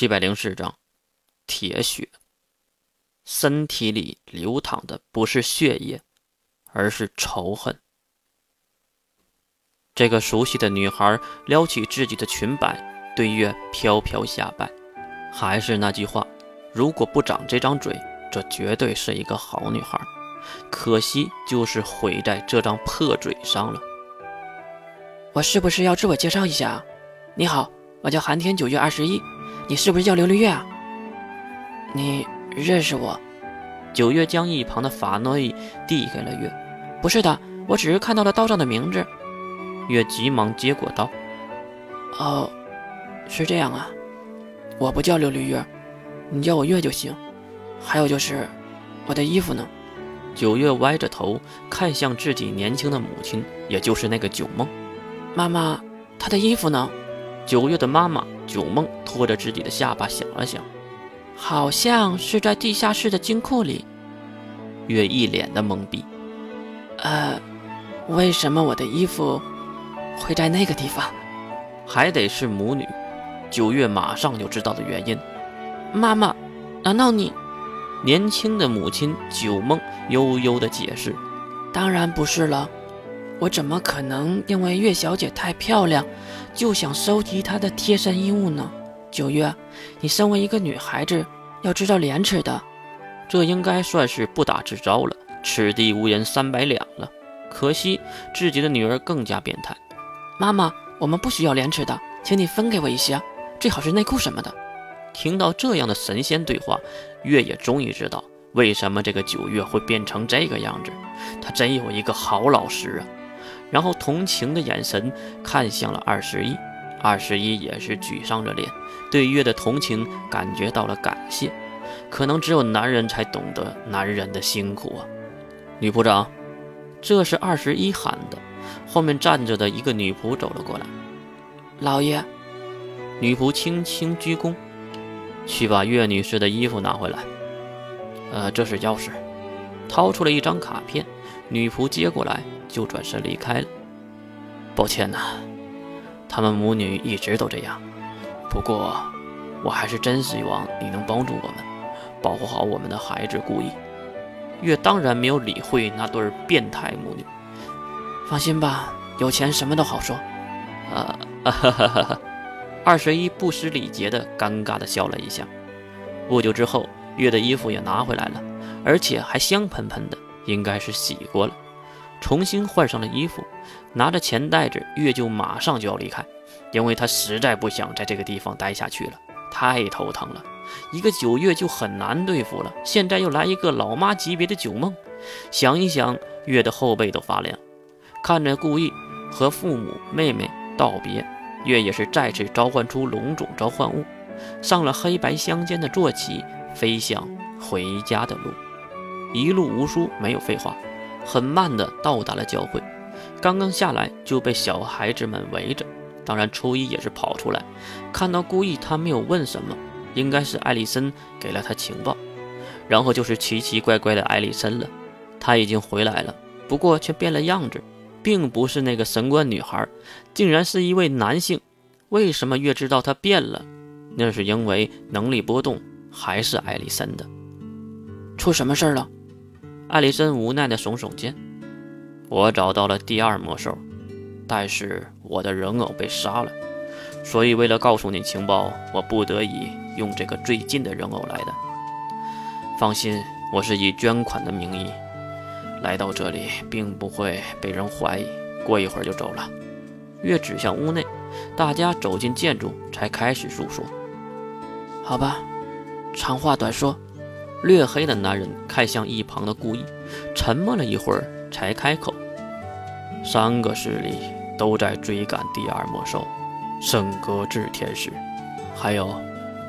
七百零四章，铁血。身体里流淌的不是血液，而是仇恨。这个熟悉的女孩撩起自己的裙摆，对月飘飘下拜。还是那句话，如果不长这张嘴，这绝对是一个好女孩。可惜就是毁在这张破嘴上了。我是不是要自我介绍一下？你好，我叫寒天九月二十一。你是不是叫琉璃月啊？你认识我？九月将一旁的法诺伊递给了月。不是的，我只是看到了刀上的名字。月急忙接过刀。哦，是这样啊。我不叫琉璃月，你叫我月就行。还有就是，我的衣服呢？九月歪着头看向自己年轻的母亲，也就是那个九梦。妈妈，她的衣服呢？九月的妈妈九梦拖着自己的下巴想了想，好像是在地下室的金库里。月一脸的懵逼。呃，为什么我的衣服会在那个地方？还得是母女。九月马上就知道了原因。妈妈，难道你？年轻的母亲九梦悠悠的解释：“当然不是了。”我怎么可能因为月小姐太漂亮，就想收集她的贴身衣物呢？九月，你身为一个女孩子，要知道廉耻的。这应该算是不打自招了，此地无银三百两了。可惜自己的女儿更加变态。妈妈，我们不需要廉耻的，请你分给我一些，最好是内裤什么的。听到这样的神仙对话，月也终于知道为什么这个九月会变成这个样子。他真有一个好老师啊！然后同情的眼神看向了二十一，二十一也是沮丧着脸，对月的同情感觉到了感谢。可能只有男人才懂得男人的辛苦啊！女仆长，这是二十一喊的。后面站着的一个女仆走了过来。老爷，女仆轻轻鞠躬，去把岳女士的衣服拿回来。呃，这是钥匙，掏出了一张卡片。女仆接过来，就转身离开了。抱歉呐，他们母女一直都这样。不过，我还是真希望你能帮助我们，保护好我们的孩子。故意，月当然没有理会那对变态母女。放心吧，有钱什么都好说。啊哈哈哈哈！二十一不失礼节的尴尬的笑了一下。不久之后，月的衣服也拿回来了，而且还香喷喷的。应该是洗过了，重新换上了衣服，拿着钱袋子，月就马上就要离开，因为他实在不想在这个地方待下去了，太头疼了。一个九月就很难对付了，现在又来一个老妈级别的九梦，想一想，月的后背都发凉。看着顾意和父母妹妹道别，月也是再次召唤出龙种召唤物，上了黑白相间的坐骑，飞向回家的路。一路无书，没有废话，很慢的到达了教会。刚刚下来就被小孩子们围着，当然初一也是跑出来，看到故意他没有问什么，应该是艾丽森给了他情报，然后就是奇奇怪怪的艾丽森了。他已经回来了，不过却变了样子，并不是那个神官女孩，竟然是一位男性。为什么越知道他变了？那是因为能力波动还是艾丽森的。出什么事了？艾丽森无奈地耸耸肩：“我找到了第二魔兽，但是我的人偶被杀了，所以为了告诉你情报，我不得已用这个最近的人偶来的。放心，我是以捐款的名义来到这里，并不会被人怀疑。过一会儿就走了。”月指向屋内，大家走进建筑才开始诉说。好吧，长话短说。略黑的男人看向一旁的顾意，沉默了一会儿，才开口：“三个势力都在追赶第二魔兽，圣歌制天使，还有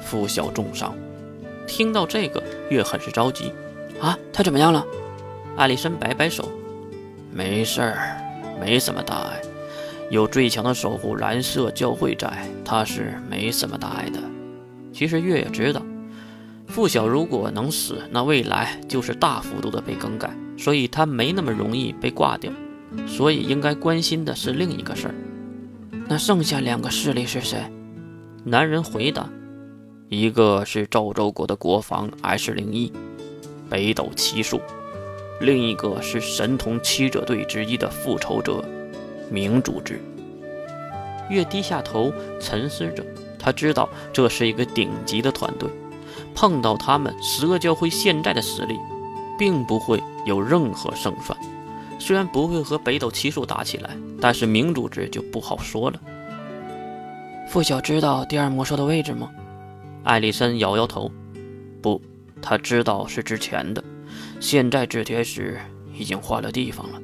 负小重伤。”听到这个，月很是着急：“啊，他怎么样了？”艾丽森摆摆手：“没事儿，没什么大碍。有最强的守护蓝色教会在，他是没什么大碍的。”其实月也知道。傅晓如果能死，那未来就是大幅度的被更改，所以他没那么容易被挂掉，所以应该关心的是另一个事儿。那剩下两个势力是谁？男人回答：一个是赵州国的国防 S 零一北斗七术，另一个是神童七者队之一的复仇者明主之。月低下头沉思着，他知道这是一个顶级的团队，碰到他们十个教会现在的实力，并不会有任何胜算。虽然不会和北斗七术打起来，但是明主之就不好说了。傅晓知道第二魔兽的位置吗？艾丽森摇摇头，不，他知道是之前的，现在制铁石已经换了地方了。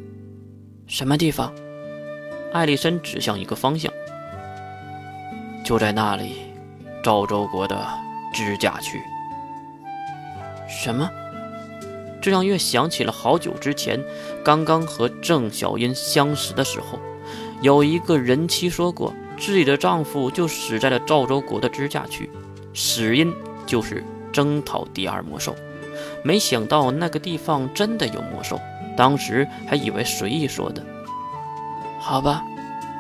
什么地方？艾丽森指向一个方向，就在那里，赵州国的支架区。什么？这让月想起了好久之前，刚刚和郑小英相识的时候，有一个人妻说过，自己的丈夫就死在了赵州国的支架区。死因就是征讨第二魔兽，没想到那个地方真的有魔兽，当时还以为随意说的。好吧，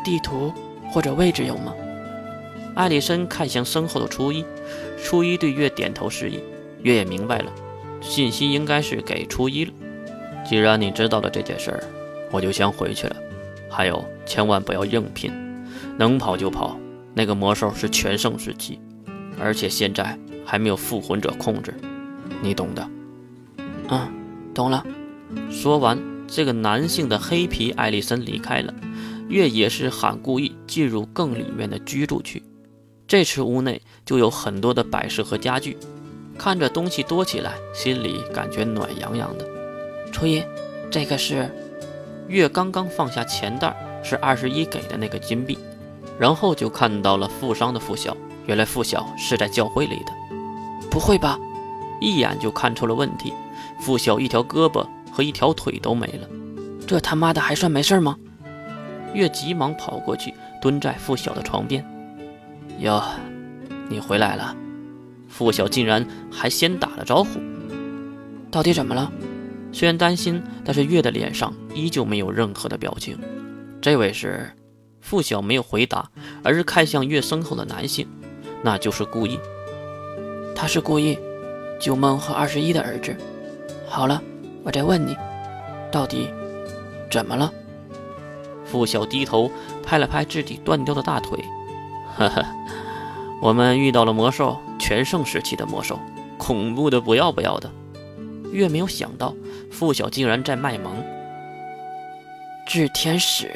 地图或者位置有吗？艾丽森看向身后的初一，初一对月点头示意，月也明白了，信息应该是给初一了。既然你知道了这件事儿，我就先回去了。还有，千万不要硬拼，能跑就跑。那个魔兽是全盛时期。而且现在还没有复魂者控制，你懂的。嗯，懂了。说完，这个男性的黑皮艾丽森离开了。月也是喊故意进入更里面的居住区。这次屋内就有很多的摆设和家具，看着东西多起来，心里感觉暖洋洋的。初一，这个是？月刚刚放下钱袋，是二十一给的那个金币，然后就看到了负伤的付晓。原来付晓是在教会里的，不会吧？一眼就看出了问题。付晓一条胳膊和一条腿都没了，这他妈的还算没事吗？月急忙跑过去，蹲在付晓的床边。哟，你回来了。付晓竟然还先打了招呼。到底怎么了？虽然担心，但是月的脸上依旧没有任何的表情。这位是？付晓没有回答，而是看向月身后的男性。那就是故意，他是故意，九梦和二十一的儿子。好了，我再问你，到底怎么了？付晓低头拍了拍自己断掉的大腿，呵呵，我们遇到了魔兽，全盛时期的魔兽，恐怖的不要不要的。越没有想到，付晓竟然在卖萌。炽天使。